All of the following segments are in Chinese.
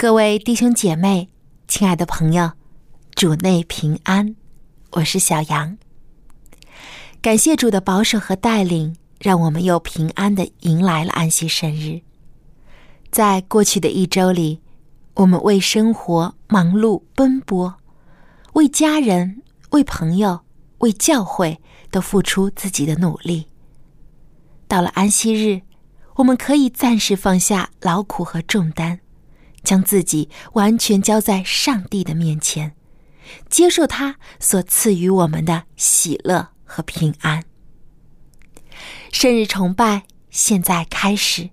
各位弟兄姐妹，亲爱的朋友，主内平安，我是小杨。感谢主的保守和带领，让我们又平安的迎来了安息生日。在过去的一周里，我们为生活忙碌奔波，为家人、为朋友、为教会都付出自己的努力。到了安息日，我们可以暂时放下劳苦和重担。将自己完全交在上帝的面前，接受他所赐予我们的喜乐和平安。生日崇拜现在开始，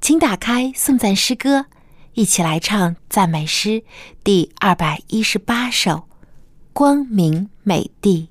请打开颂赞诗歌，一起来唱赞美诗第二百一十八首《光明美地》。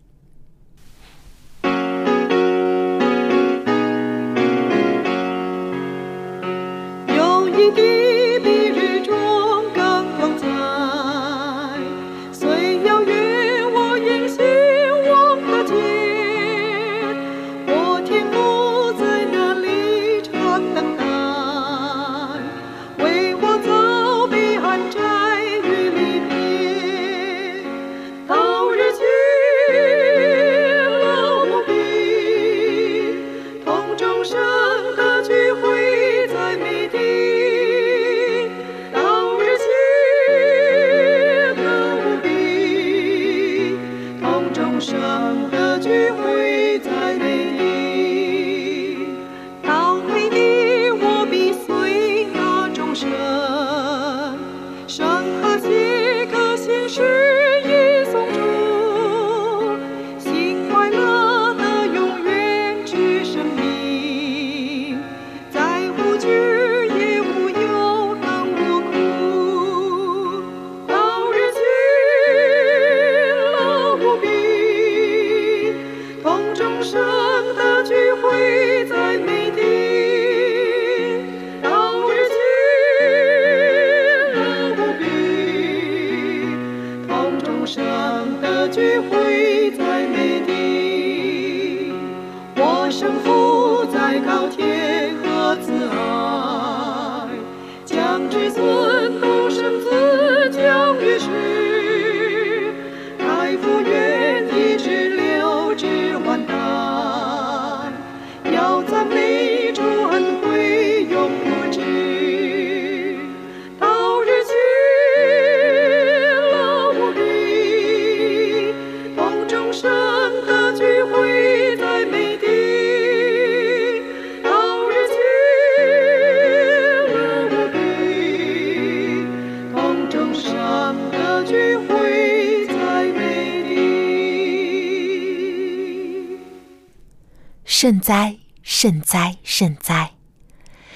圣哉，圣哉，圣哉！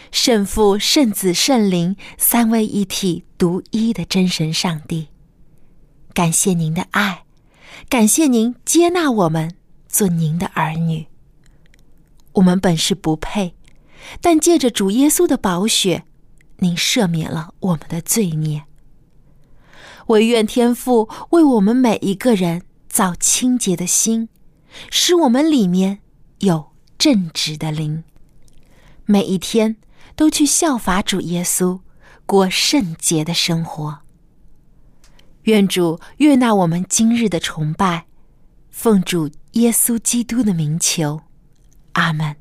圣父、圣子、圣灵三位一体、独一的真神上帝，感谢您的爱，感谢您接纳我们做您的儿女。我们本是不配，但借着主耶稣的宝血，您赦免了我们的罪孽。唯愿天父为我们每一个人造清洁的心，使我们里面有。正直的灵，每一天都去效法主耶稣，过圣洁的生活。愿主悦纳我们今日的崇拜，奉主耶稣基督的名求，阿门。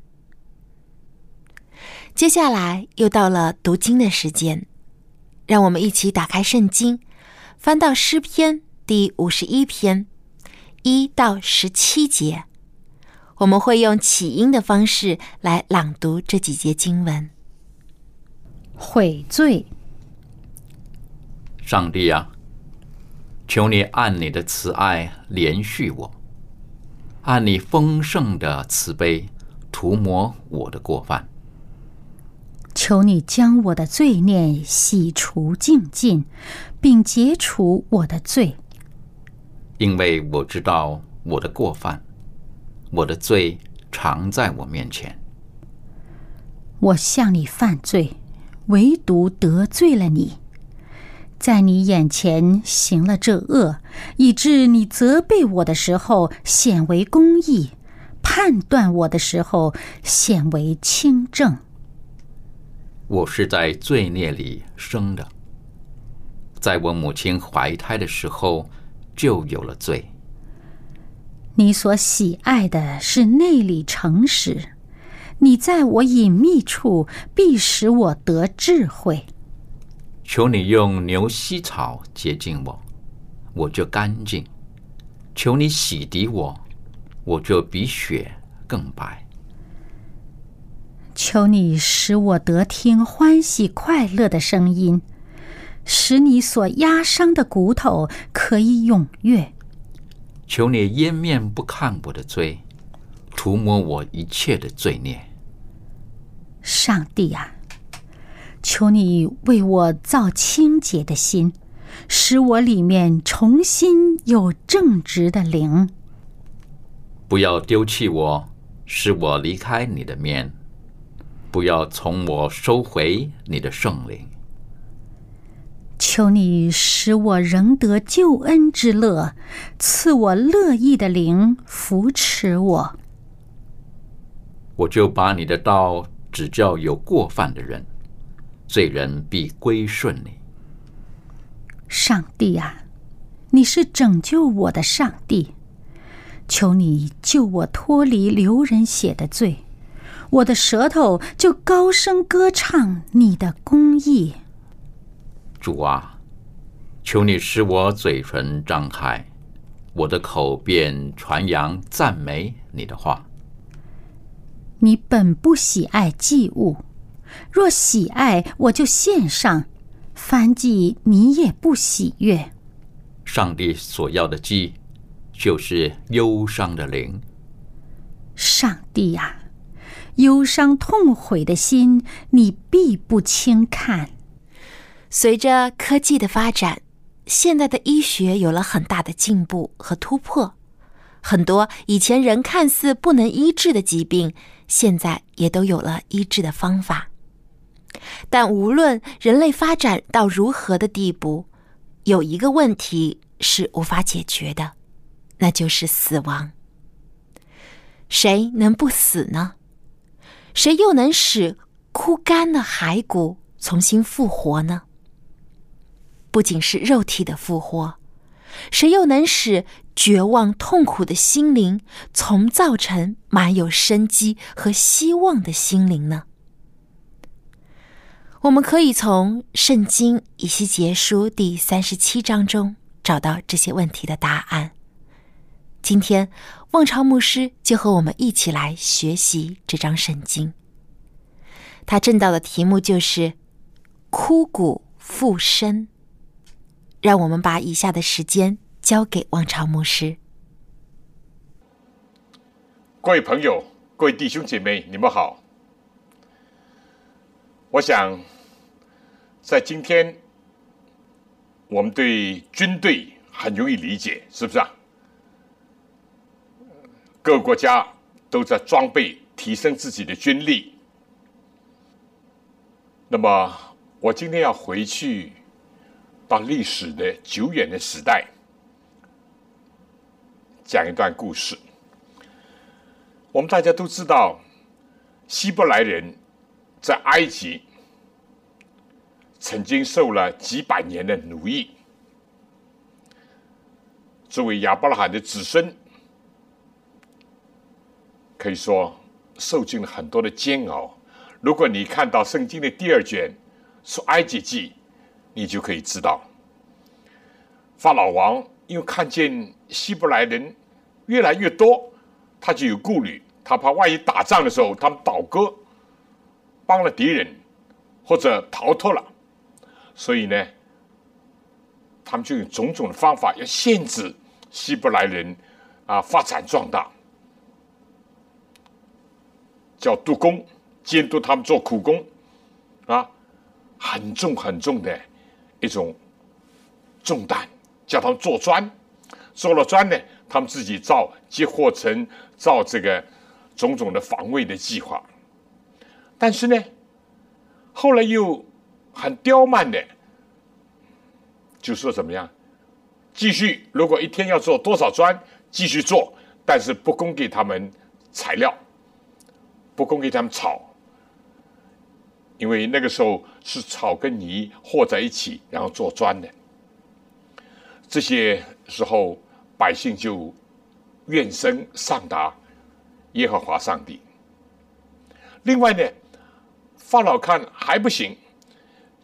接下来又到了读经的时间，让我们一起打开圣经，翻到诗篇第五十一篇一到十七节。我们会用起音的方式来朗读这几节经文。悔罪，上帝啊，求你按你的慈爱怜恤我，按你丰盛的慈悲涂抹我的过犯。求你将我的罪孽洗除净尽，并解除我的罪。因为我知道我的过犯，我的罪常在我面前。我向你犯罪，唯独得罪了你，在你眼前行了这恶，以致你责备我的时候显为公义，判断我的时候显为清正。我是在罪孽里生的，在我母亲怀胎的时候就有了罪。你所喜爱的是内里诚实，你在我隐秘处必使我得智慧。求你用牛膝草洁净我，我就干净；求你洗涤我，我就比雪更白。求你使我得听欢喜快乐的声音，使你所压伤的骨头可以踊跃。求你掩面不看我的罪，涂抹我一切的罪孽。上帝啊，求你为我造清洁的心，使我里面重新有正直的灵。不要丢弃我，使我离开你的面。不要从我收回你的圣灵，求你使我仍得救恩之乐，赐我乐意的灵扶持我。我就把你的道指教有过犯的人，罪人必归顺你。上帝啊，你是拯救我的上帝，求你救我脱离流人血的罪。我的舌头就高声歌唱你的公义，主啊，求你使我嘴唇张开，我的口便传扬赞美你的话。你本不喜爱祭物，若喜爱，我就献上；凡祭你也不喜悦。上帝所要的祭，就是忧伤的灵。上帝呀！忧伤痛悔的心，你必不轻看。随着科技的发展，现在的医学有了很大的进步和突破，很多以前人看似不能医治的疾病，现在也都有了医治的方法。但无论人类发展到如何的地步，有一个问题是无法解决的，那就是死亡。谁能不死呢？谁又能使枯干的骸骨重新复活呢？不仅是肉体的复活，谁又能使绝望痛苦的心灵重造成满有生机和希望的心灵呢？我们可以从《圣经·以西结书》第三十七章中找到这些问题的答案。今天。望潮牧师就和我们一起来学习这张圣经。他正道的题目就是“枯骨复生”。让我们把以下的时间交给王朝牧师。各位朋友，各位弟兄姐妹，你们好。我想，在今天，我们对军队很容易理解，是不是啊？各个国家都在装备、提升自己的军力。那么，我今天要回去到历史的久远的时代，讲一段故事。我们大家都知道，希伯来人在埃及曾经受了几百年的奴役，作为亚伯拉罕的子孙。可以说受尽了很多的煎熬。如果你看到圣经的第二卷《出埃及记》，你就可以知道，法老王因为看见希伯来人越来越多，他就有顾虑，他怕万一打仗的时候他们倒戈，帮了敌人或者逃脱了，所以呢，他们就用种种的方法要限制希伯来人啊发展壮大。叫督工，监督他们做苦工，啊，很重很重的一种重担，叫他们做砖，做了砖呢，他们自己造接货层，造这个种种的防卫的计划。但是呢，后来又很刁蛮的，就说怎么样，继续如果一天要做多少砖，继续做，但是不供给他们材料。不供给他们草，因为那个时候是草跟泥和在一起，然后做砖的。这些时候，百姓就怨声上达耶和华上帝。另外呢，法老看还不行，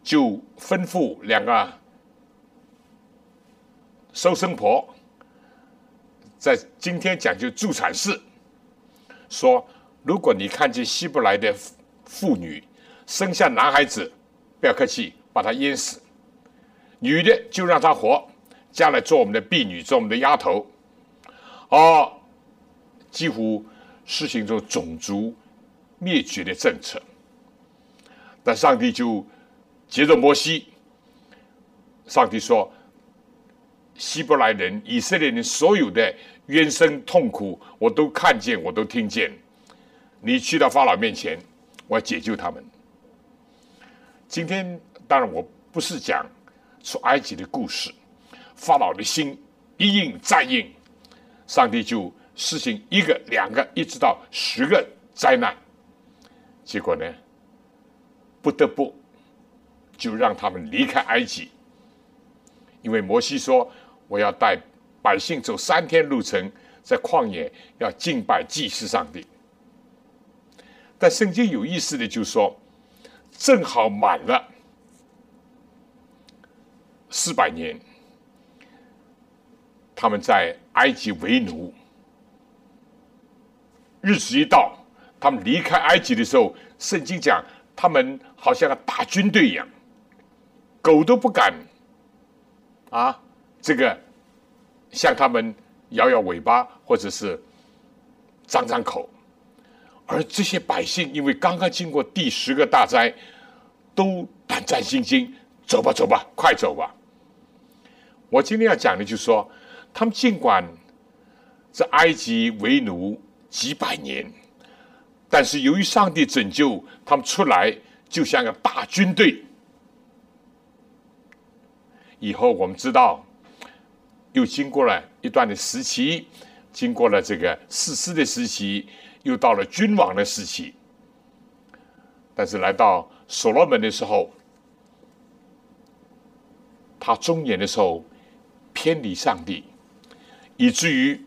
就吩咐两个收生婆，在今天讲究助产士，说。如果你看见希伯来的妇女生下男孩子，不要客气，把他淹死；女的就让他活，将来做我们的婢女，做我们的丫头。哦，几乎实行着种族灭绝的政策。但上帝就接着摩西，上帝说：希伯来人、以色列人所有的冤声痛苦，我都看见，我都听见。你去到法老面前，我要解救他们。今天当然我不是讲说埃及的故事，法老的心一硬再硬，上帝就施行一个、两个，一直到十个灾难。结果呢，不得不就让他们离开埃及，因为摩西说我要带百姓走三天路程，在旷野要敬拜祭祀上帝。但圣经有意思的，就是说，正好满了四百年，他们在埃及为奴，日子一到，他们离开埃及的时候，圣经讲他们好像个大军队一样，狗都不敢啊，这个向他们摇摇尾巴，或者是张张口。而这些百姓，因为刚刚经过第十个大灾，都胆战心惊，走吧，走吧，快走吧。我今天要讲的，就是说，他们尽管在埃及为奴几百年，但是由于上帝拯救他们出来，就像个大军队。以后我们知道，又经过了一段的时期，经过了这个四师的时期。又到了君王的时期，但是来到所罗门的时候，他中年的时候偏离上帝，以至于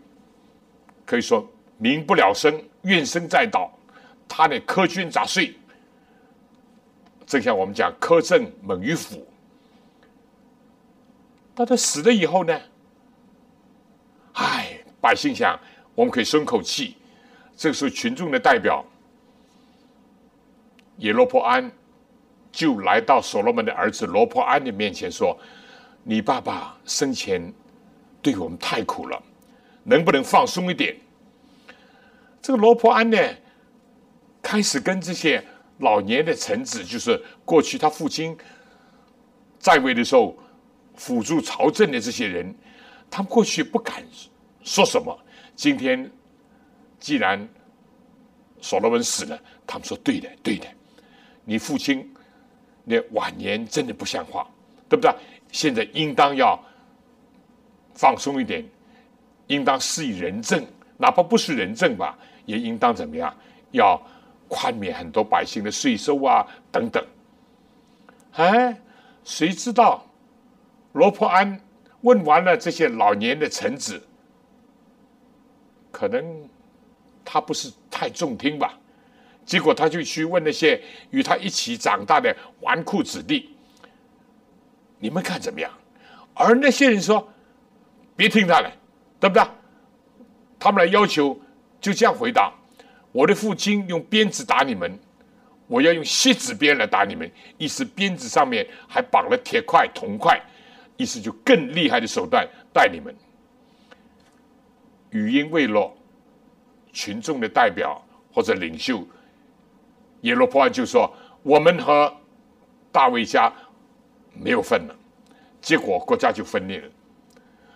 可以说民不聊生，怨声载道。他的苛捐杂税，正像我们讲苛政猛于虎。但他死了以后呢，唉，百姓想我们可以松口气。这个时候，群众的代表耶罗波安就来到所罗门的儿子罗波安的面前说：“你爸爸生前对我们太苦了，能不能放松一点？”这个罗波安呢，开始跟这些老年的臣子，就是过去他父亲在位的时候辅助朝政的这些人，他们过去不敢说什么，今天。既然所罗门死了，他们说对的，对的。你父亲那晚年真的不像话，对不对？现在应当要放松一点，应当施以仁政，哪怕不是仁政吧，也应当怎么样？要宽免很多百姓的税收啊，等等。哎，谁知道罗破安问完了这些老年的臣子，可能。他不是太中听吧？结果他就去问那些与他一起长大的纨绔子弟：“你们看怎么样？”而那些人说：“别听他的，对不对？”他们来要求，就这样回答：“我的父亲用鞭子打你们，我要用锡纸鞭来打你们。意思鞭子上面还绑了铁块、铜块，意思就更厉害的手段带你们。”语音未落。群众的代表或者领袖耶罗波安就说：“我们和大卫家没有份了。”结果国家就分裂了。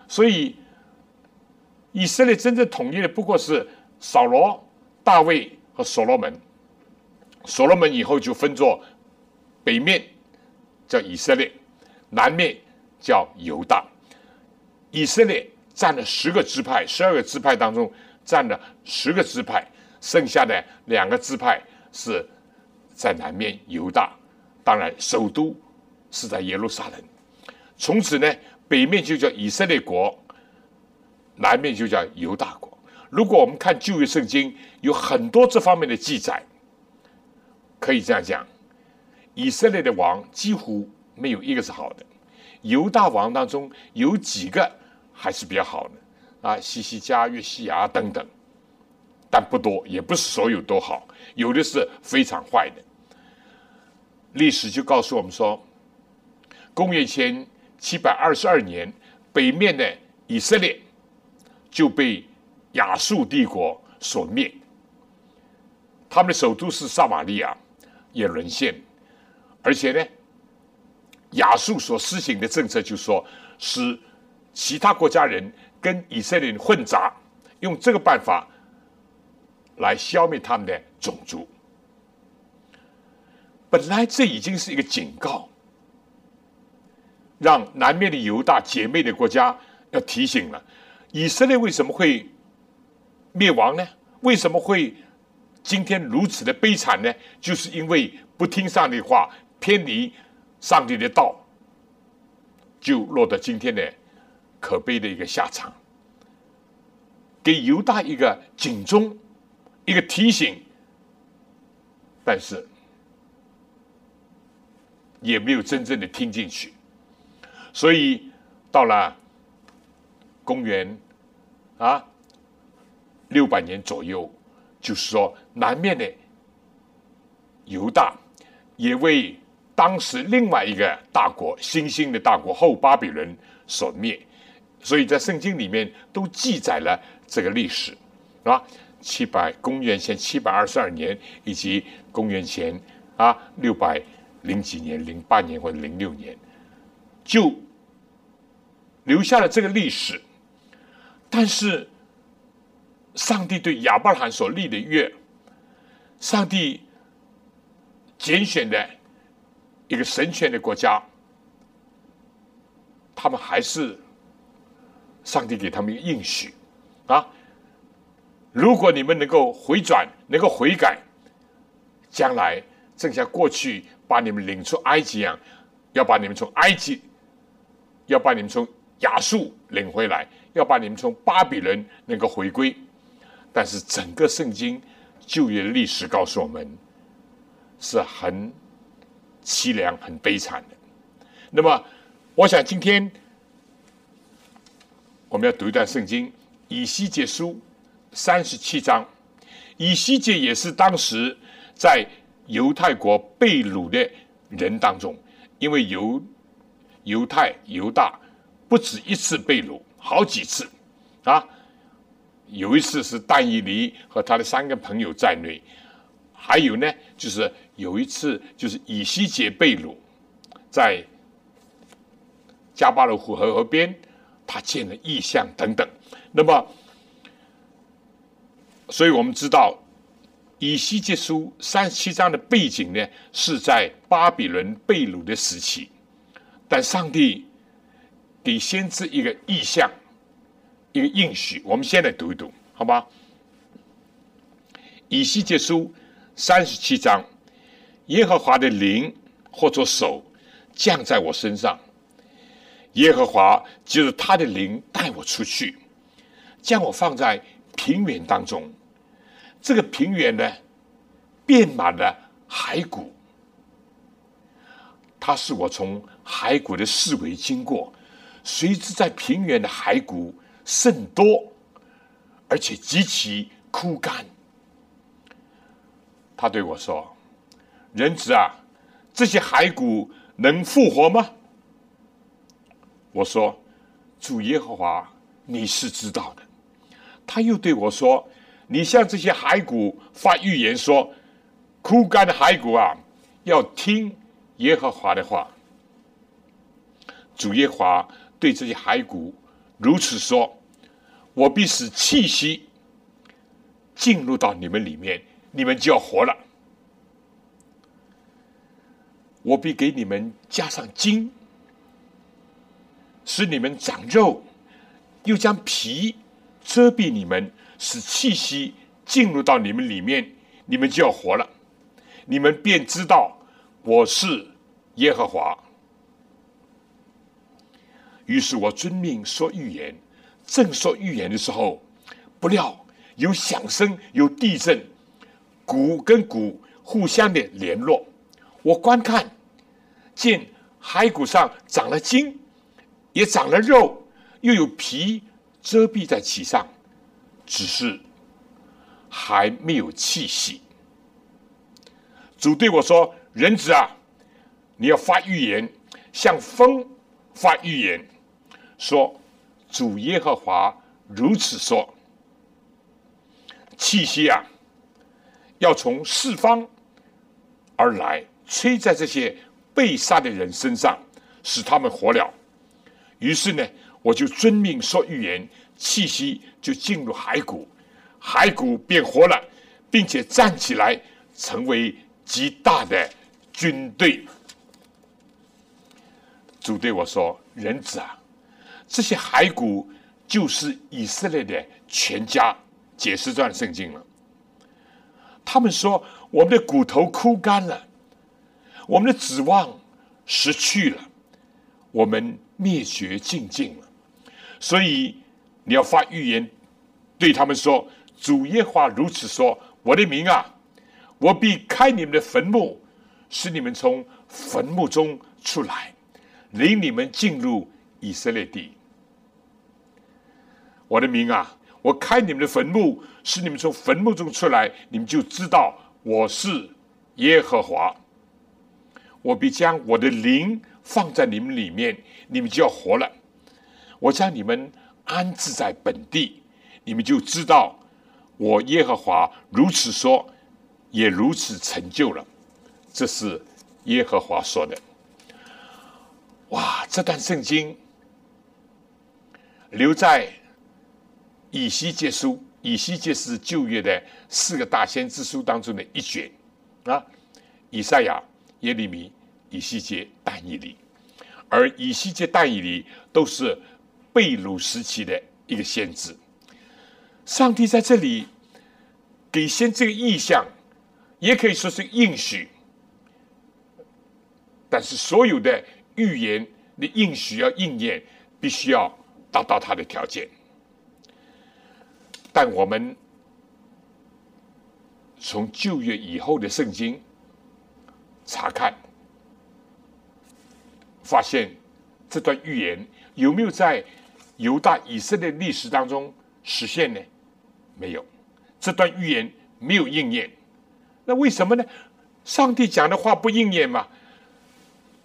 所以以色列真正统一的不过是扫罗、大卫和所罗门。所罗门以后就分作北面叫以色列，南面叫犹大。以色列占了十个支派，十二个支派当中占了十个支派，剩下的两个支派是在南面犹大，当然首都是在耶路撒冷。从此呢，北面就叫以色列国，南面就叫犹大国。如果我们看旧约圣经，有很多这方面的记载。可以这样讲，以色列的王几乎没有一个是好的。犹大王当中有几个还是比较好的啊，西西加、约西亚等等，但不多，也不是所有都好，有的是非常坏的。历史就告诉我们说，公元前七百二十二年，北面的以色列就被亚述帝国所灭，他们的首都是撒玛利亚。也沦陷，而且呢，亚述所施行的政策就是说，使其他国家人跟以色列人混杂，用这个办法来消灭他们的种族。本来这已经是一个警告，让南面的犹大姐妹的国家要提醒了：以色列为什么会灭亡呢？为什么会？今天如此的悲惨呢，就是因为不听上帝话，偏离上帝的道，就落得今天的可悲的一个下场。给犹大一个警钟，一个提醒，但是也没有真正的听进去。所以到了公元啊六百年左右。就是说，南面的犹大也为当时另外一个大国新兴的大国后巴比伦所灭，所以在圣经里面都记载了这个历史，啊，七百公元前七百二十二年以及公元前啊六百零几年、零八年或者零六年，就留下了这个历史，但是。上帝对亚伯拉罕所立的约，上帝拣选的一个神权的国家，他们还是上帝给他们一个应许啊！如果你们能够回转，能够悔改，将来正像过去把你们领出埃及一样，要把你们从埃及，要把你们从亚述领回来，要把你们从巴比伦能够回归。但是整个圣经旧约历史告诉我们，是很凄凉、很悲惨的。那么，我想今天我们要读一段圣经《以西结书》三十七章。以西结也是当时在犹太国被掳的人当中，因为犹犹太犹大不止一次被掳，好几次啊。有一次是但以离和他的三个朋友在内，还有呢，就是有一次就是以西结被掳，在加巴罗湖河河边，他见了异象等等。那么，所以我们知道以西结书三十七章的背景呢，是在巴比伦被掳的时期，但上帝给先知一个意象。一个应许，我们先来读一读，好吧？以西结书三十七章，耶和华的灵或者手降在我身上，耶和华就是他的灵带我出去，将我放在平原当中。这个平原呢，遍满了骸骨，他是我从骸骨的四围经过，随之在平原的骸骨。甚多，而且极其枯干。他对我说：“人子啊，这些骸骨能复活吗？”我说：“主耶和华，你是知道的。”他又对我说：“你向这些骸骨发预言说，枯干的骸骨啊，要听耶和华的话。主耶和华对这些骸骨如此说：“我必使气息进入到你们里面，你们就要活了。我必给你们加上筋，使你们长肉，又将皮遮蔽你们，使气息进入到你们里面，你们就要活了。你们便知道我是耶和华。”于是我遵命说预言，正说预言的时候，不料有响声，有地震，骨跟骨互相的联络。我观看，见骸骨上长了筋，也长了肉，又有皮遮蔽在其上，只是还没有气息。主对我说：“人子啊，你要发预言，像风发预言。”说：“主耶和华如此说，气息啊，要从四方而来，吹在这些被杀的人身上，使他们活了。于是呢，我就遵命说预言，气息就进入骸骨，骸骨变活了，并且站起来，成为极大的军队。”主对我说：“人子啊。”这些骸骨就是以色列的全家，解释这段圣经了。他们说：“我们的骨头枯干了，我们的指望失去了，我们灭绝尽尽了。”所以你要发预言，对他们说：“主耶和华如此说：我的名啊，我必开你们的坟墓，使你们从坟墓中出来，领你们进入以色列地。”我的名啊，我开你们的坟墓，使你们从坟墓中出来，你们就知道我是耶和华。我必将我的灵放在你们里面，你们就要活了。我将你们安置在本地，你们就知道我耶和华如此说，也如此成就了。这是耶和华说的。哇，这段圣经留在。以西结书，以西结是旧约的四个大先知书当中的一卷啊。以赛亚、耶利米、以西结、但以里，而以西结、但以里都是被掳时期的一个先知。上帝在这里给先这个意象，也可以说是应许，但是所有的预言的应许要应验，必须要达到他的条件。但我们从旧约以后的圣经查看，发现这段预言有没有在犹大以色列历史当中实现呢？没有，这段预言没有应验。那为什么呢？上帝讲的话不应验吗？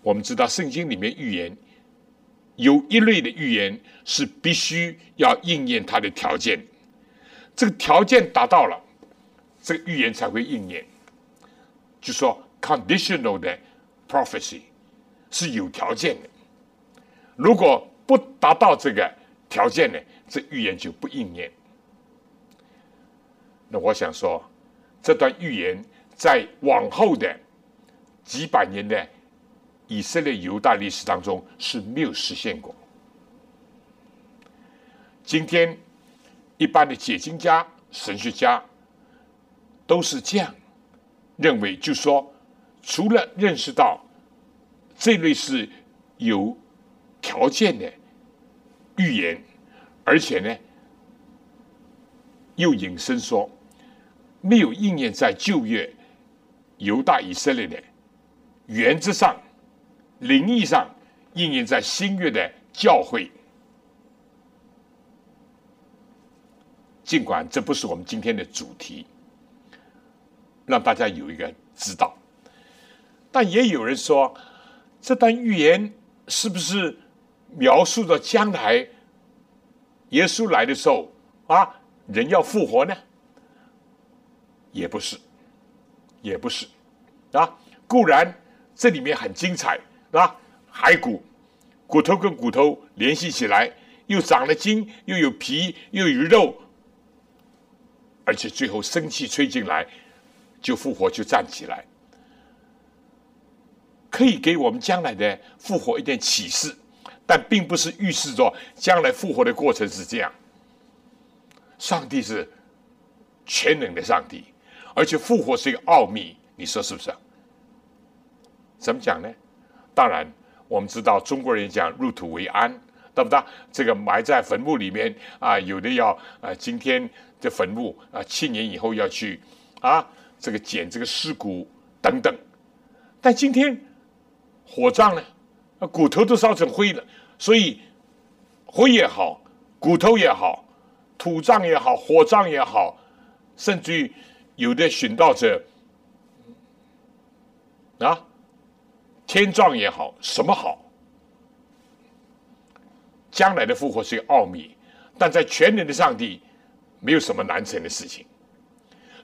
我们知道圣经里面预言有一类的预言是必须要应验它的条件。这个条件达到了，这个预言才会应验。就说 conditional 的 prophecy 是有条件的，如果不达到这个条件呢，这预言就不应验。那我想说，这段预言在往后的几百年的以色列犹大历史当中是没有实现过。今天。一般的解经家、神学家都是这样认为，就说除了认识到这类是有条件的预言，而且呢，又引申说没有应验在旧约犹大以色列的原则上、灵异上应验在新约的教会。尽管这不是我们今天的主题，让大家有一个知道，但也有人说，这段预言是不是描述着将来耶稣来的时候啊，人要复活呢？也不是，也不是啊。固然这里面很精彩啊，骸骨骨头跟骨头联系起来，又长了筋，又有皮，又有肉，而且最后生气吹进来，就复活，就站起来，可以给我们将来的复活一点启示，但并不是预示着将来复活的过程是这样。上帝是全能的上帝，而且复活是一个奥秘，你说是不是？怎么讲呢？当然，我们知道中国人讲入土为安，对不对？这个埋在坟墓里面啊，有的要啊，今天的坟墓啊，七年以后要去啊，这个捡这个尸骨等等。但今天火葬呢，那骨头都烧成灰了，所以灰也好，骨头也好。土葬也好，火葬也好，甚至于有的寻道者啊，天葬也好，什么好？将来的复活是一个奥秘，但在全能的上帝没有什么难成的事情，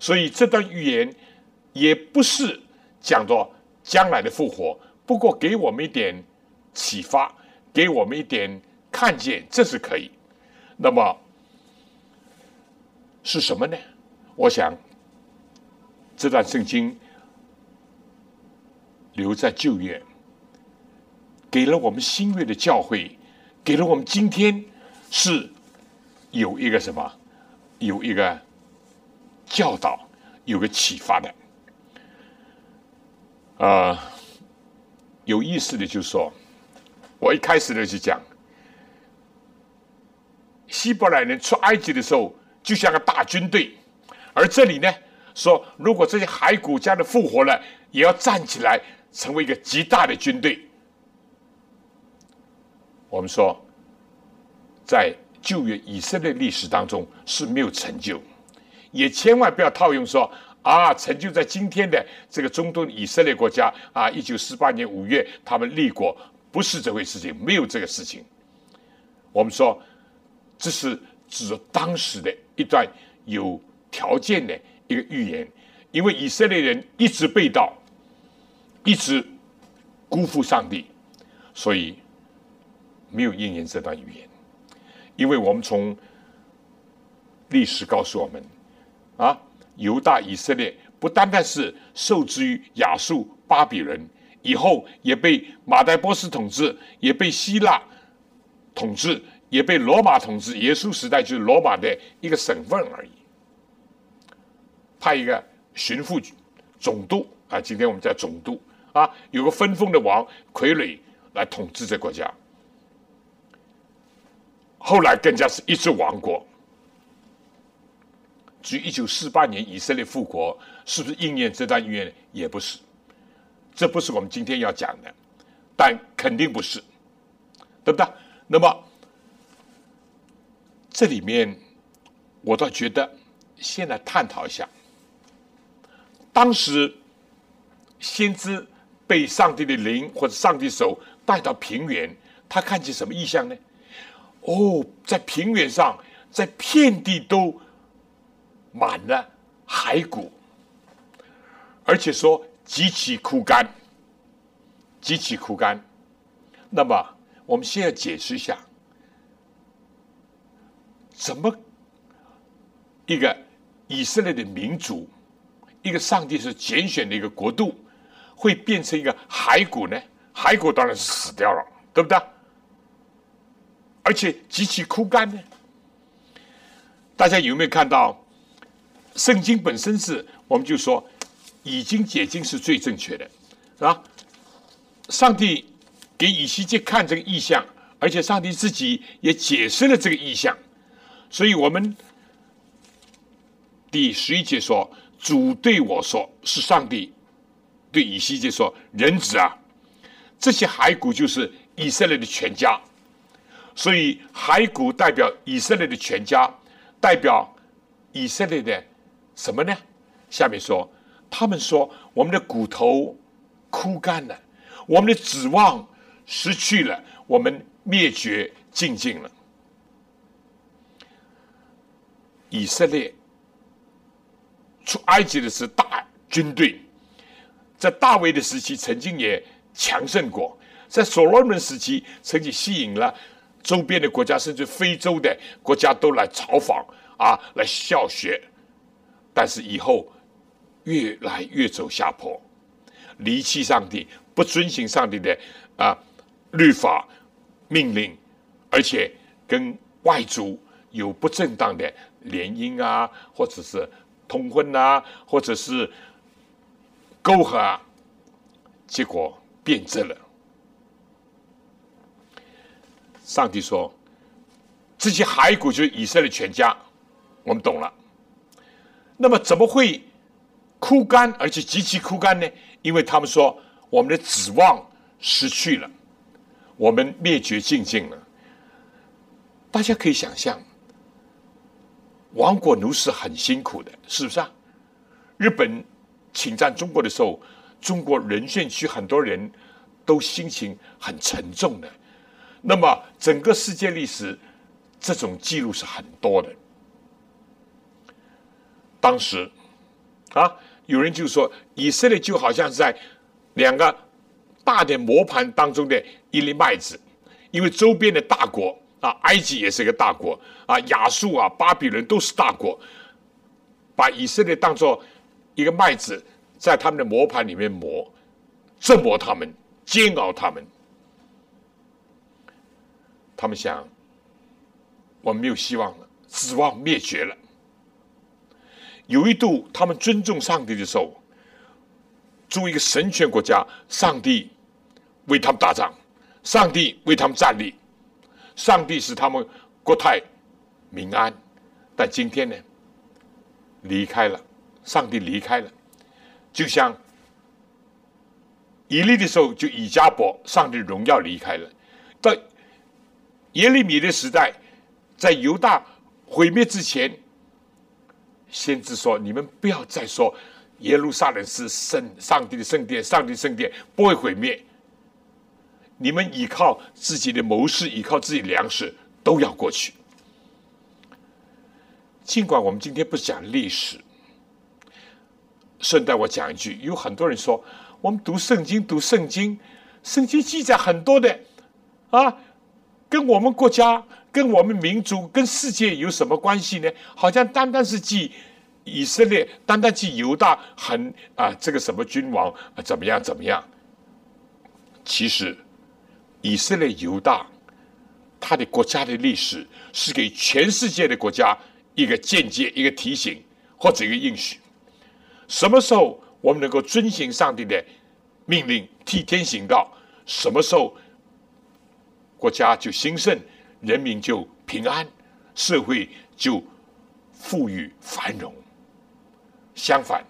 所以这段预言也不是讲到将来的复活，不过给我们一点启发，给我们一点看见，这是可以。那么。是什么呢？我想，这段圣经留在旧约，给了我们新约的教会，给了我们今天是有一个什么，有一个教导，有个启发的。啊，有意思的就是说，我一开始呢就讲，希伯来人出埃及的时候。就像个大军队，而这里呢说，如果这些骸骨将来复活了，也要站起来，成为一个极大的军队。我们说，在旧约以色列历史当中是没有成就，也千万不要套用说啊，成就在今天的这个中东以色列国家啊，一九四八年五月他们立国，不是这回事情，没有这个事情。我们说，这是。指当时的一段有条件的一个预言，因为以色列人一直被盗，一直辜负上帝，所以没有应验这段预言。因为我们从历史告诉我们，啊，犹大以色列不单单是受制于亚述巴比伦，以后也被马代波斯统治，也被希腊统治。也被罗马统治，耶稣时代就是罗马的一个省份而已。派一个巡抚总督啊，今天我们叫总督啊，有个分封的王傀儡来统治这国家。后来更加是一支王国。至于一九四八年以色列复国，是不是应验这段预言？也不是，这不是我们今天要讲的，但肯定不是，对不对？那么。这里面，我倒觉得，先来探讨一下，当时先知被上帝的灵或者上帝手带到平原，他看见什么异象呢？哦，在平原上，在遍地都满了骸骨，而且说极其枯干，极其枯干。那么，我们先要解释一下。怎么一个以色列的民族，一个上帝是拣选的一个国度，会变成一个骸骨呢？骸骨当然是死掉了，对不对？而且极其枯干呢？大家有没有看到？圣经本身是，我们就说已经解经是最正确的，是吧？上帝给以西结看这个意象，而且上帝自己也解释了这个意象。所以，我们第十一节说：“主对我说，是上帝对以西结说，人子啊，这些骸骨就是以色列的全家。所以，骸骨代表以色列的全家，代表以色列的什么呢？下面说，他们说我们的骨头枯干了，我们的指望失去了，我们灭绝尽尽了。”以色列出埃及的是大军队，在大卫的时期曾经也强盛过，在所罗门时期曾经吸引了周边的国家，甚至非洲的国家都来朝访啊，来效学。但是以后越来越走下坡，离弃上帝，不遵行上帝的啊律法命令，而且跟外族有不正当的联姻啊，或者是通婚啊，或者是勾合，啊，结果变质了。上帝说：“这些骸骨就是以色列全家。”我们懂了。那么怎么会枯干，而且极其枯干呢？因为他们说我们的指望失去了，我们灭绝尽尽了。大家可以想象，亡国奴是很辛苦的，是不是啊？日本侵占中国的时候，中国人选区很多人都心情很沉重的。那么整个世界历史，这种记录是很多的。当时，啊，有人就说以色列就好像是在两个大的磨盘当中的一粒麦子，因为周边的大国啊，埃及也是一个大国啊，亚述啊，巴比伦都是大国，把以色列当做一个麦子，在他们的磨盘里面磨，折磨他们，煎熬他们，他们想，我们没有希望了，指望灭绝了。有一度，他们尊重上帝的时候，作为一个神权国家，上帝为他们打仗，上帝为他们站立，上帝使他们国泰民安。但今天呢，离开了，上帝离开了，就像以利的时候，就以加伯，上帝荣耀离开了。到耶利米的时代，在犹大毁灭之前。先知说：“你们不要再说耶路撒冷是圣上帝的圣殿，上帝圣殿不会毁灭。你们依靠自己的谋士，依靠自己粮食，都要过去。尽管我们今天不讲历史，顺带我讲一句：有很多人说，我们读圣经，读圣经，圣经记载很多的啊，跟我们国家。”跟我们民族、跟世界有什么关系呢？好像单单是记以色列，单单记犹大，很啊，这个什么君王啊，怎么样怎么样？其实，以色列、犹大，他的国家的历史是给全世界的国家一个间接、一个提醒或者一个应许。什么时候我们能够遵循上帝的命令，替天行道？什么时候国家就兴盛？人民就平安，社会就富裕繁荣。相反，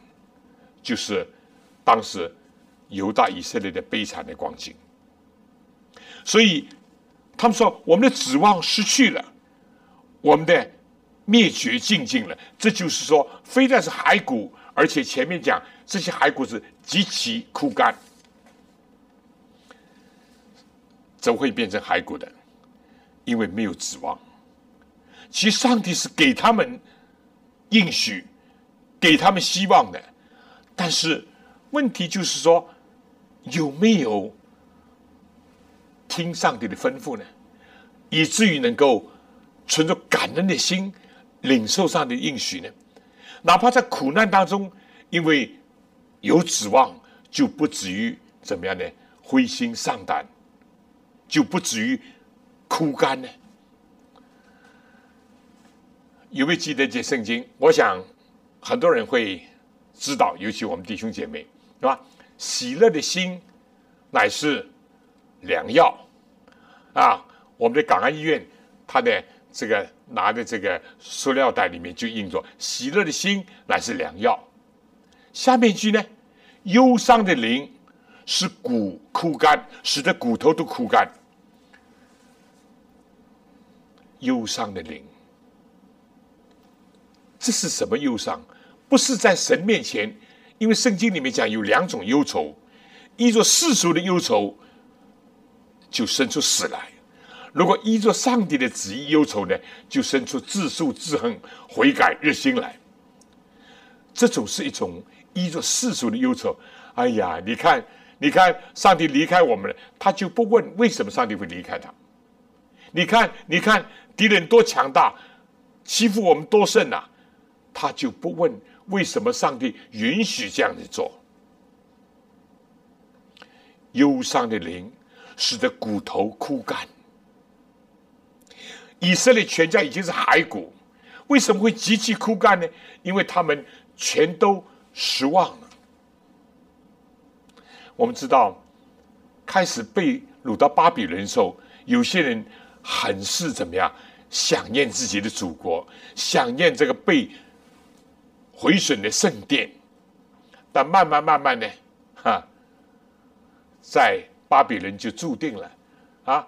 就是当时犹大以色列的悲惨的光景。所以他们说，我们的指望失去了，我们的灭绝尽尽了。这就是说，非但是骸骨，而且前面讲这些骸骨是极其枯干，怎会变成骸骨的？因为没有指望，其实上帝是给他们应许、给他们希望的，但是问题就是说，有没有听上帝的吩咐呢？以至于能够存着感恩的心领受上帝的应许呢？哪怕在苦难当中，因为有指望，就不至于怎么样呢？灰心丧胆，就不至于。枯干呢？有没有记得这圣经？我想很多人会知道，尤其我们弟兄姐妹，是吧？喜乐的心乃是良药啊！我们的港安医院，他的这个拿的这个塑料袋里面就印着“喜乐的心乃是良药”。下面一句呢？忧伤的灵使骨枯干，使得骨头都枯干。忧伤的灵，这是什么忧伤？不是在神面前，因为圣经里面讲有两种忧愁，依着世俗的忧愁，就生出死来；如果依着上帝的旨意忧愁呢，就生出自诉自恨、悔改日新来。这种是一种依着世俗的忧愁，哎呀，你看，你看，上帝离开我们了，他就不问为什么上帝会离开他。你看，你看，敌人多强大，欺负我们多甚呐，他就不问为什么上帝允许这样子做。忧伤的灵使得骨头枯干，以色列全家已经是骸骨，为什么会极其枯干呢？因为他们全都。失望了。我们知道，开始被掳到巴比伦的时候，有些人很是怎么样，想念自己的祖国，想念这个被毁损的圣殿。但慢慢慢慢呢，哈，在巴比伦就注定了啊，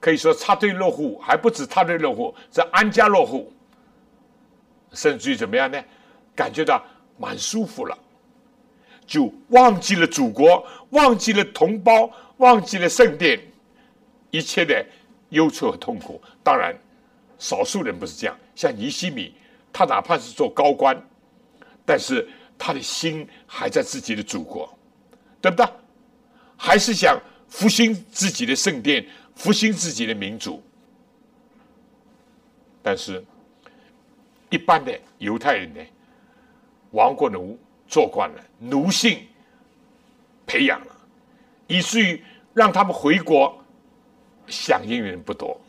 可以说插队落户，还不止插队落户，在安家落户，甚至于怎么样呢？感觉到。蛮舒服了，就忘记了祖国，忘记了同胞，忘记了圣殿，一切的忧愁和痛苦。当然，少数人不是这样，像尼西米，他哪怕是做高官，但是他的心还在自己的祖国，对不对？还是想复兴自己的圣殿，复兴自己的民族。但是，一般的犹太人呢？亡国奴做惯了，奴性培养了，以至于让他们回国响应人不多，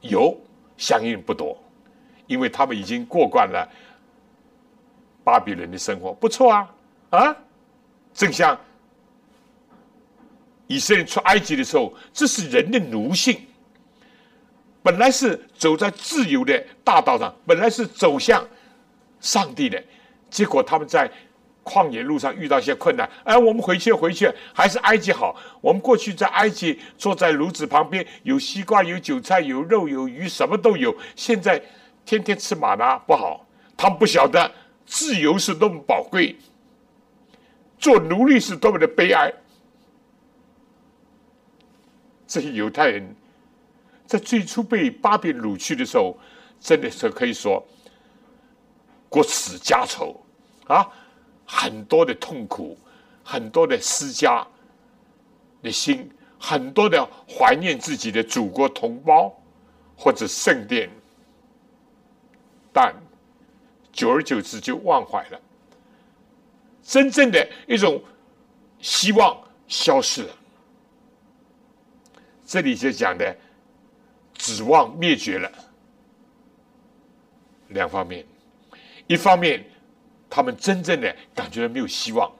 有响应不多，因为他们已经过惯了巴比伦的生活，不错啊啊！正像以色列出埃及的时候，这是人的奴性，本来是走在自由的大道上，本来是走向上帝的。结果他们在旷野路上遇到一些困难，哎，我们回去回去还是埃及好。我们过去在埃及坐在炉子旁边，有西瓜，有韭菜，有肉，有鱼，什么都有。现在天天吃马拉不好，他们不晓得自由是多么宝贵，做奴隶是多么的悲哀。这些犹太人在最初被巴比掳去的时候，真的是可以说国耻家仇。啊，很多的痛苦，很多的思家的心，很多的怀念自己的祖国同胞或者圣殿，但久而久之就忘怀了，真正的一种希望消失了。这里就讲的指望灭绝了，两方面，一方面。他们真正的感觉到没有希望，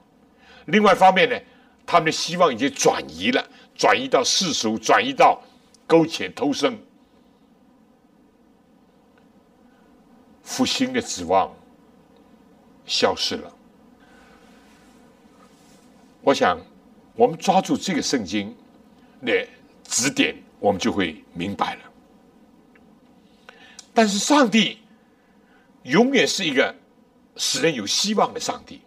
另外一方面呢，他们的希望已经转移了，转移到世俗，转移到苟且偷生，复兴的指望消失了。我想，我们抓住这个圣经的指点，我们就会明白了。但是，上帝永远是一个。使人有希望的上帝，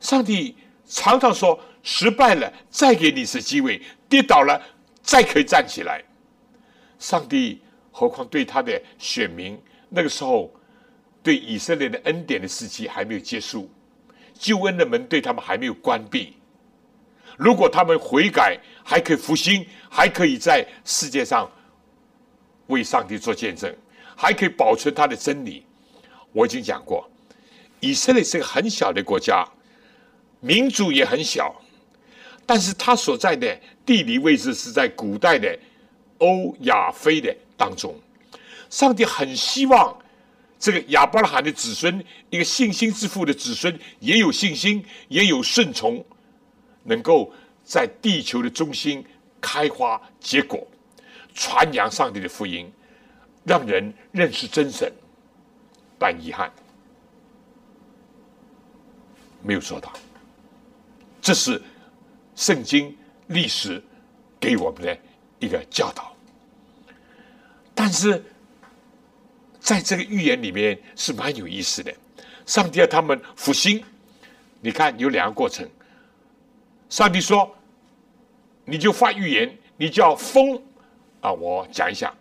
上帝常常说：失败了再给你一次机会，跌倒了再可以站起来。上帝何况对他的选民，那个时候对以色列的恩典的时期还没有结束，救恩的门对他们还没有关闭。如果他们悔改，还可以复兴，还可以在世界上为上帝做见证，还可以保存他的真理。我已经讲过，以色列是个很小的国家，民族也很小，但是它所在的地理位置是在古代的欧亚非的当中。上帝很希望这个亚伯拉罕的子孙，一个信心之父的子孙，也有信心，也有顺从，能够在地球的中心开花结果，传扬上帝的福音，让人认识真神。但遗憾，没有做到。这是圣经历史给我们的一个教导。但是，在这个预言里面是蛮有意思的。上帝要他们复兴，你看有两个过程。上帝说：“你就发预言，你叫风啊！”我讲一下，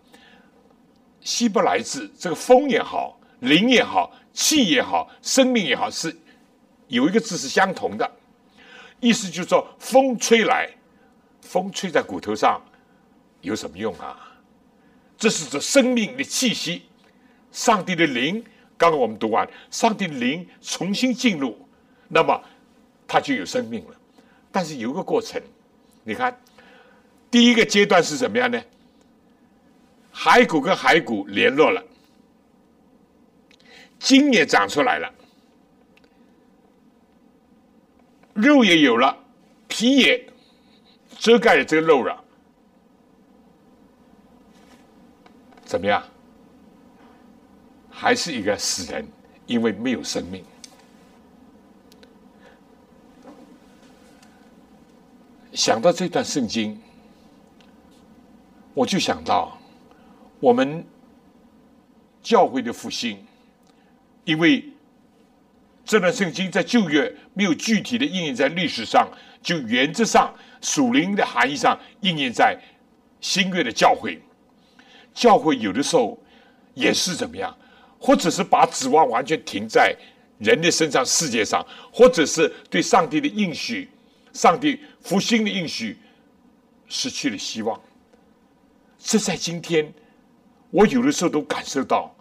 希伯来字这个风也好。灵也好，气也好，生命也好，是有一个字是相同的，意思就是说风吹来，风吹在骨头上有什么用啊？这是指生命的气息，上帝的灵。刚刚我们读完，上帝的灵重新进入，那么它就有生命了。但是有一个过程，你看，第一个阶段是什么样呢？骸骨跟骸骨联络了，筋也长出来了，肉也有了，皮也遮盖了这个肉了，怎么样？还是一个死人，因为没有生命。想到这段圣经，我就想到我们教会的复兴，因为这段圣经在旧约没有具体的应验在历史上，就原则上属灵的含义上应验在新约的教会。教会有的时候也是怎么样？或者是把指望完全停在人的身上、世界上，或者是对上帝的应许、上帝复兴的应许失去了希望。这在今天，我有的时候都感受到，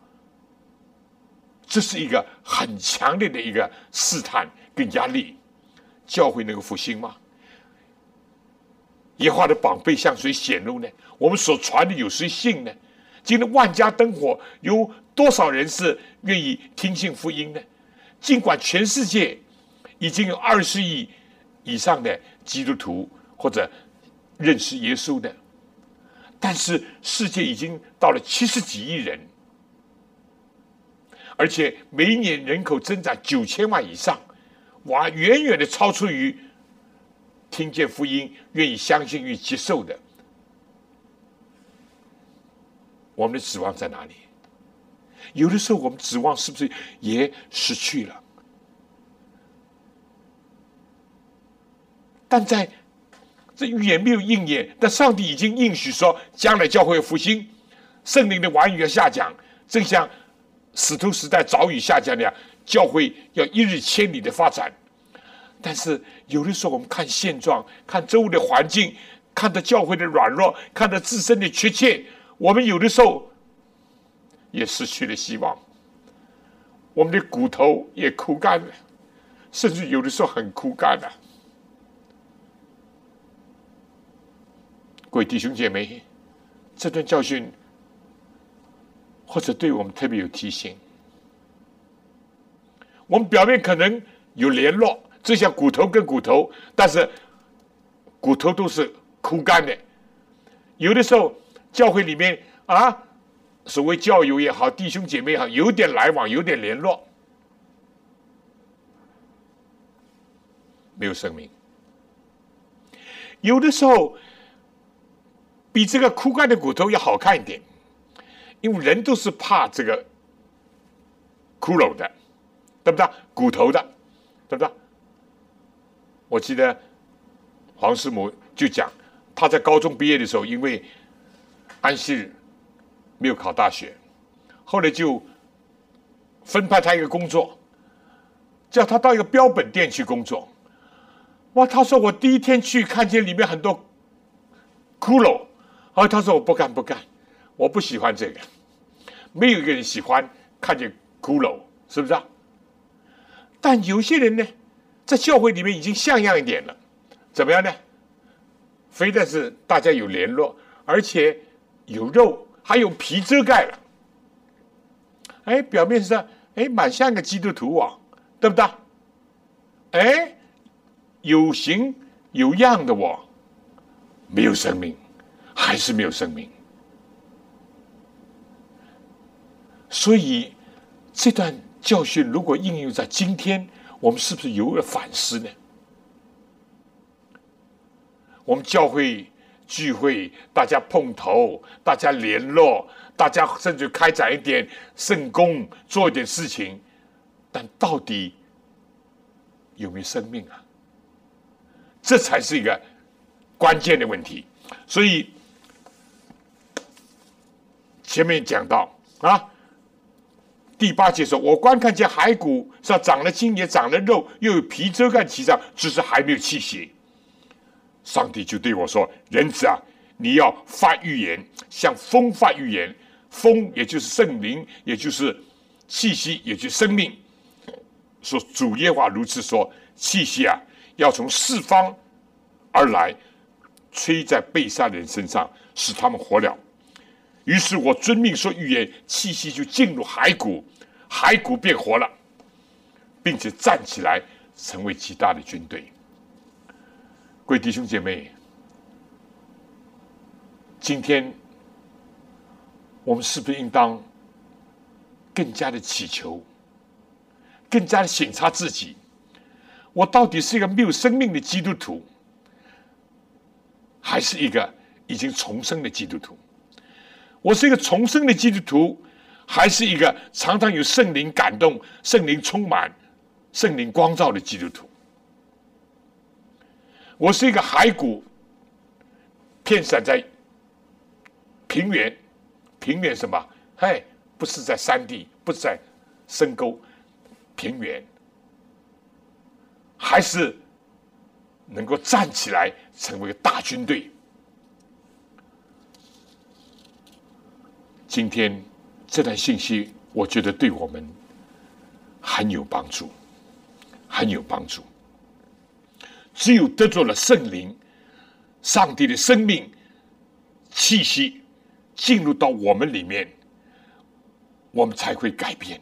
这是一个很强烈的一个试探跟压力。教会能够复兴吗？耶和华的宝贝向谁显露呢？我们所传的有谁信呢？今天万家灯火有。多少人是愿意听信福音呢？尽管全世界已经有二十亿以上的基督徒或者认识耶稣的，但是世界已经到了七十几亿人，而且每年人口增长九千万以上，哇，远远的超出于听见福音、愿意相信与接受的。我们的指望在哪里？有的时候，我们指望是不是也失去了？但在这预言没有应验，但上帝已经应许说，将来教会复兴，圣灵的 warning 要下降，正像使徒时代早已下降了，教会要一日千里的发展。但是有的时候，我们看现状，看周围的环境，看到教会的软弱，看到自身的缺陷，我们有的时候。也失去了希望，我们的骨头也枯干了，甚至有的时候很枯干了。各位弟兄姐妹，这段教训或者对我们特别有提醒。我们表面可能有联络，就像骨头跟骨头，但是骨头都是枯干的。有的时候教会里面啊。所谓教友也好，弟兄姐妹也好，有点来往，有点联络，没有生命。有的时候比这个枯干的骨头要好看一点，因为人都是怕这个骷髅的，对不对？骨头的，对不对？我记得黄师母就讲，他在高中毕业的时候，因为安息日。没有考大学，后来就分派他一个工作，叫他到一个标本店去工作。哇，他说我第一天去看见里面很多骷髅，啊，他说我不干不干，我不喜欢这个，没有一个人喜欢看见骷髅，是不是啊？但有些人呢，在教会里面已经像样一点了，怎么样呢？非但是大家有联络，而且有肉。还有皮遮盖了，哎，表面上哎，蛮像个基督徒啊，对不对？哎，有形有样的我，没有生命，还是没有生命。所以这段教训如果应用在今天，我们是不是有了反思呢？我们教会。聚会，大家碰头，大家联络，大家甚至开展一点圣功，做一点事情，但到底有没有生命啊？这才是一个关键的问题。所以前面讲到啊，第八节说：“我观看见骸骨上长了筋，也长了肉，又有皮遮盖其上，只是还没有气息。”上帝就对我说：“人子啊，你要发预言，像风发预言。风也就是圣灵，也就是气息，也就是生命。说主耶华如此说：气息啊，要从四方而来，吹在被杀的人身上，使他们活了。”于是我遵命说预言，气息就进入骸骨，骸骨变活了，并且站起来，成为极大的军队。各位弟兄姐妹，今天我们是不是应当更加的祈求，更加的省察自己？我到底是一个没有生命的基督徒，还是一个已经重生的基督徒？我是一个重生的基督徒，还是一个常常有圣灵感动、圣灵充满、圣灵光照的基督徒？我是一个骸骨，片散在平原，平原什么？嘿，不是在山地，不是在深沟，平原，还是能够站起来成为个大军队？今天这段信息，我觉得对我们很有帮助，很有帮助。只有得着了圣灵、上帝的生命气息进入到我们里面，我们才会改变，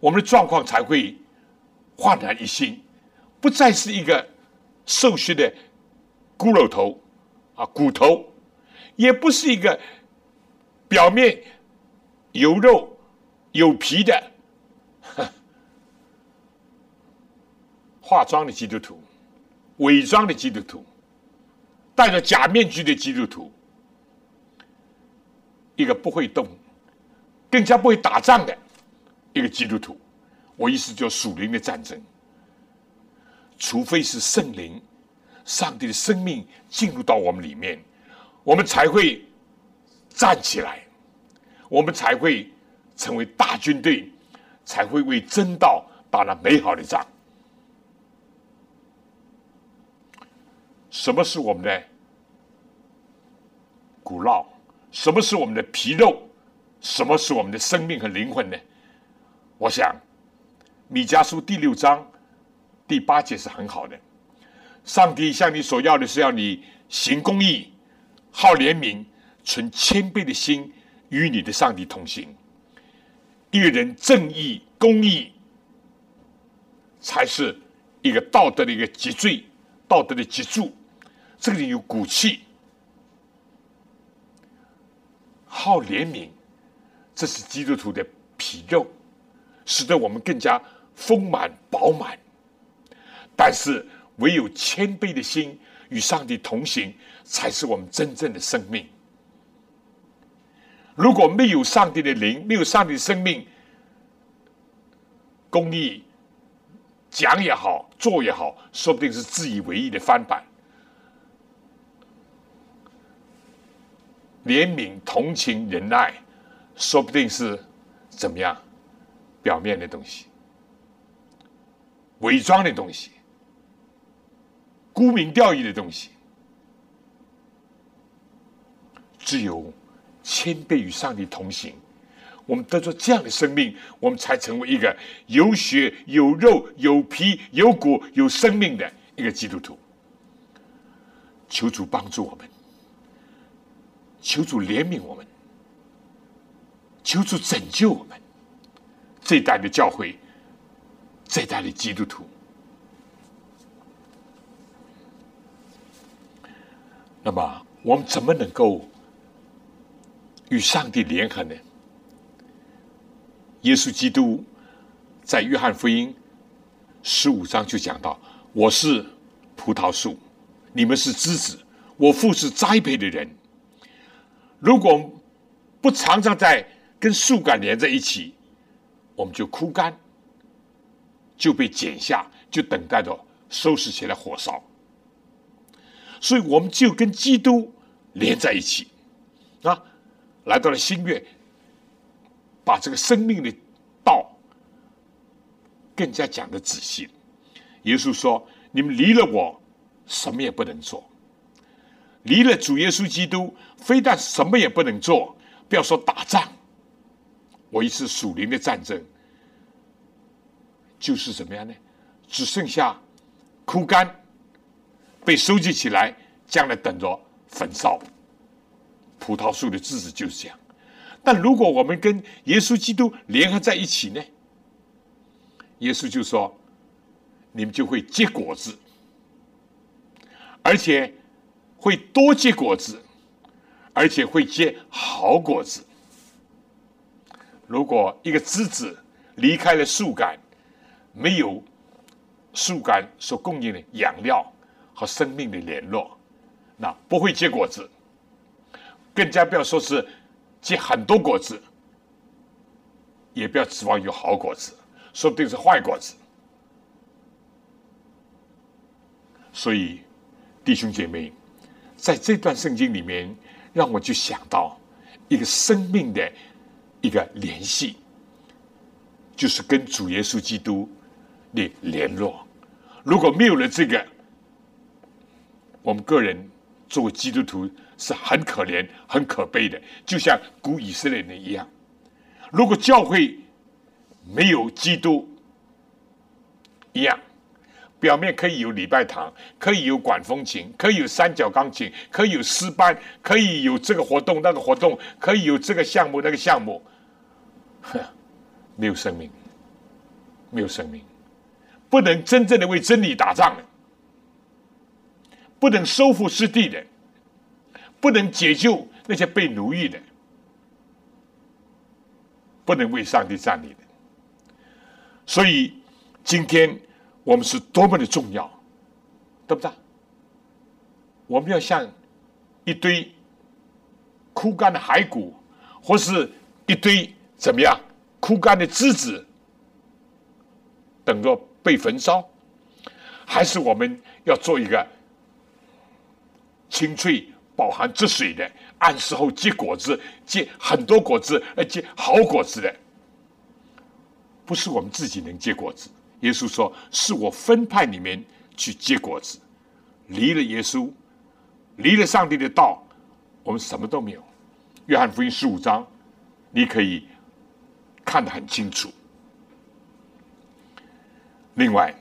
我们的状况才会焕然一新，不再是一个瘦削的骷髅头啊骨头，也不是一个表面。有肉有皮的化妆的基督徒，伪装的基督徒，戴着假面具的基督徒，一个不会动，更加不会打仗的一个基督徒。我意思叫属灵的战争，除非是圣灵、上帝的生命进入到我们里面，我们才会站起来。我们才会成为大军队，才会为真道打了美好的仗。什么是我们的骨肉？什么是我们的皮肉？什么是我们的生命和灵魂呢？我想，米迦书第六章第八节是很好的。上帝向你所要的是要你行公义、好怜悯、存谦卑的心。与你的上帝同行，一个人正义、公义，才是一个道德的一个脊椎，道德的脊柱。这个人有骨气，好怜悯，这是基督徒的皮肉，使得我们更加丰满饱满。但是，唯有谦卑的心与上帝同行，才是我们真正的生命。如果没有上帝的灵，没有上帝的生命，公义讲也好，做也好，说不定是自以为意的翻版。怜悯、同情、仁爱，说不定是怎么样表面的东西，伪装的东西，沽名钓誉的东西，只有。谦卑与上帝同行，我们得着这样的生命，我们才成为一个有血有肉有皮有骨有生命的一个基督徒。求主帮助我们，求主怜悯我们，求主拯救我们这一代的教会，这一代的基督徒。那么，我们怎么能够？与上帝联合呢？耶稣基督在约翰福音十五章就讲到：“我是葡萄树，你们是枝子，我父是栽培的人。如果不常常在跟树干连在一起，我们就枯干，就被剪下，就等待着收拾起来火烧。所以，我们就跟基督连在一起啊。”来到了新月，把这个生命的道更加讲的仔细。耶稣说：“你们离了我，什么也不能做。离了主耶稣基督，非但什么也不能做，不要说打仗。我一次属灵的战争，就是怎么样呢？只剩下枯干，被收集起来，将来等着焚烧。葡萄树的枝子就是这样。但如果我们跟耶稣基督联合在一起呢？耶稣就说。”你们就会结果子，而且会多结果子，而且会结好果子。如果一个枝子离开了树干，没有树干所供应的养料和生命的联络，那不会结果子，更加不要说是结很多果子，也不要指望有好果子，说不定是坏果子。所以，弟兄姐妹，在这段圣经里面，让我就想到一个生命的一个联系，就是跟主耶稣基督的联络。如果没有了这个，我们个人作为基督徒是很可怜、很可悲的，就像古以色列人一样。如果教会没有基督一样。表面可以有礼拜堂，可以有管风琴，可以有三角钢琴，可以有诗班，可以有这个活动那个活动，可以有这个项目那个项目，呵，没有生命，没有生命，不能真正的为真理打仗的，不能收复失地的，不能解救那些被奴役的，不能为上帝站立的，所以今天。我们是多么的重要，对不对？我们要像一堆枯干的骸骨，或是一堆怎么样枯干的枝子，等着被焚烧，还是我们要做一个清脆、饱含汁水的，按时候结果子、结很多果子、而结好果子的？不是我们自己能结果子。耶稣说：“是我分派你们去结果子，离了耶稣，离了上帝的道，我们什么都没有。”约翰福音十五章，你可以看得很清楚。另外，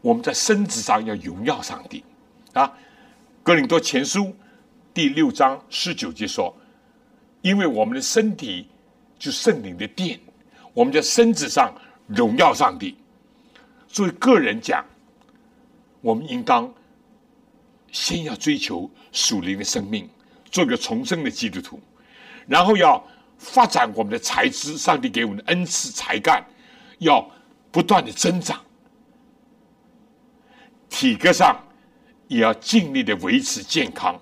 我们在身子上要荣耀上帝啊，《哥林多前书》第六章十九节说：“因为我们的身体就圣灵的殿，我们在身子上。”荣耀上帝。作为个人讲，我们应当先要追求属灵的生命，做个重生的基督徒，然后要发展我们的才智，上帝给我们的恩赐才干，要不断的增长。体格上也要尽力的维持健康，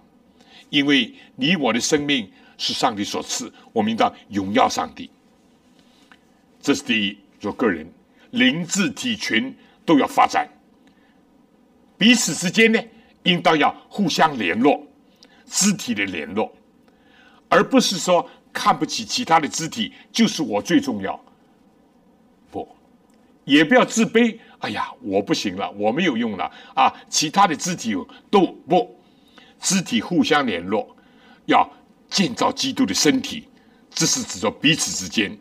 因为你我的生命是上帝所赐，我们应当荣耀上帝。这是第一。做个人，灵智体群都要发展，彼此之间呢，应当要互相联络，肢体的联络，而不是说看不起其他的肢体，就是我最重要。也不要自卑。哎呀，我不行了，我没有用了啊！其他的肢体都不，肢体互相联络，要建造基督的身体，这是指着彼此之间。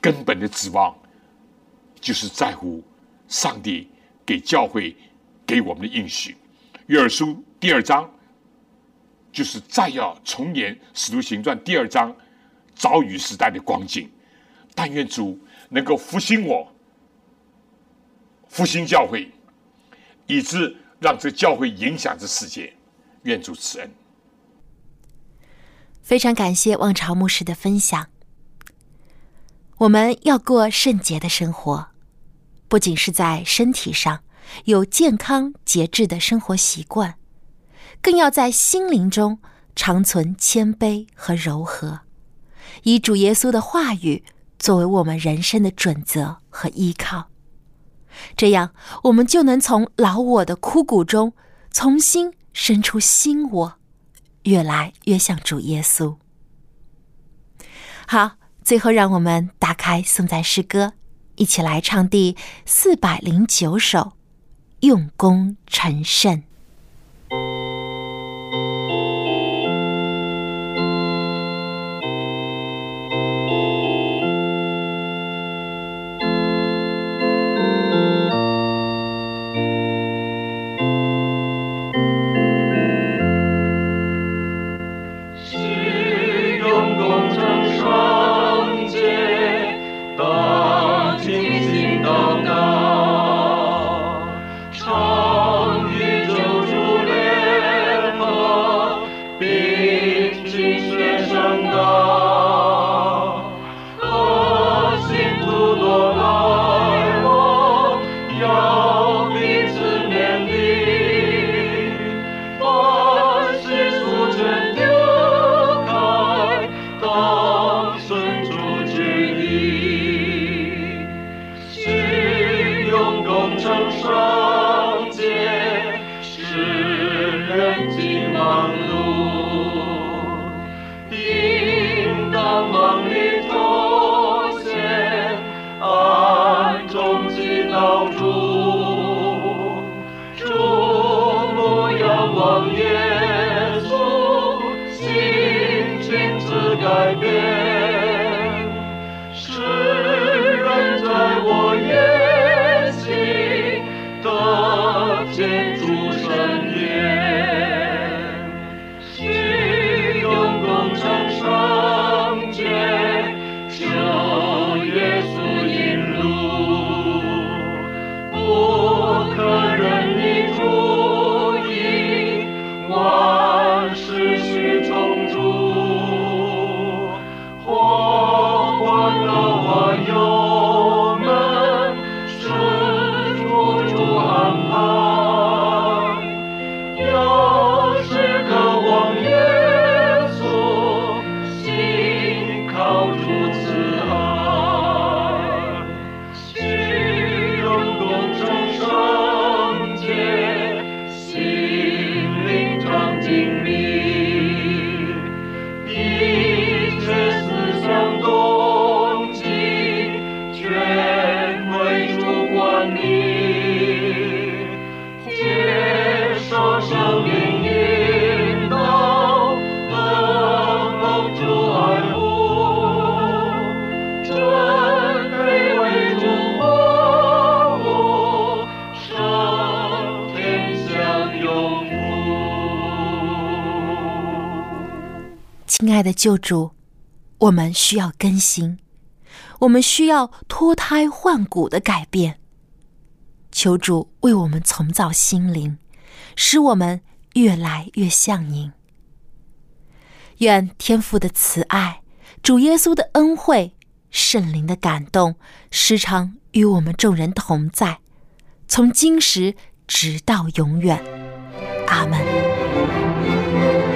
根本的指望，就是在乎上帝给教会给我们的应许。约珥书第二章，就是再要重演使徒行传第二章早雨时代的光景。但愿主能够复兴我，复兴教会，以致让这教会影响这世界。愿主慈恩。非常感谢望潮牧师的分享。我们要过圣洁的生活，不仅是在身体上有健康节制的生活习惯，更要在心灵中长存谦卑和柔和，以主耶稣的话语作为我们人生的准则和依靠。这样，我们就能从老我的枯骨中重新生出新我，越来越像主耶稣。好。最后，让我们打开颂赞诗歌，一起来唱第四百零九首《用功成圣》。救主，我们需要更新，我们需要脱胎换骨的改变。求主为我们重造心灵，使我们越来越像您。愿天父的慈爱、主耶稣的恩惠、圣灵的感动，时常与我们众人同在，从今时直到永远。阿门。